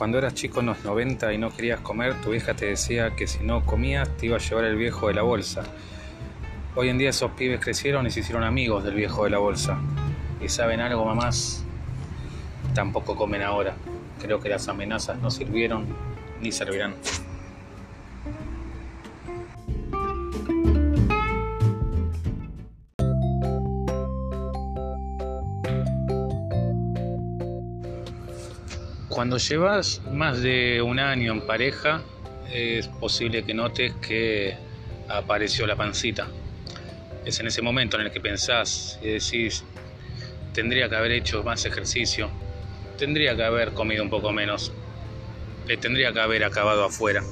Cuando eras chico en los 90 y no querías comer, tu vieja te decía que si no comías te iba a llevar el viejo de la bolsa. Hoy en día esos pibes crecieron y se hicieron amigos del viejo de la bolsa. ¿Y saben algo, mamás? Tampoco comen ahora. Creo que las amenazas no sirvieron ni servirán. Cuando llevas más de un año en pareja, es posible que notes que apareció la pancita. Es en ese momento en el que pensás y decís, tendría que haber hecho más ejercicio, tendría que haber comido un poco menos, le tendría que haber acabado afuera.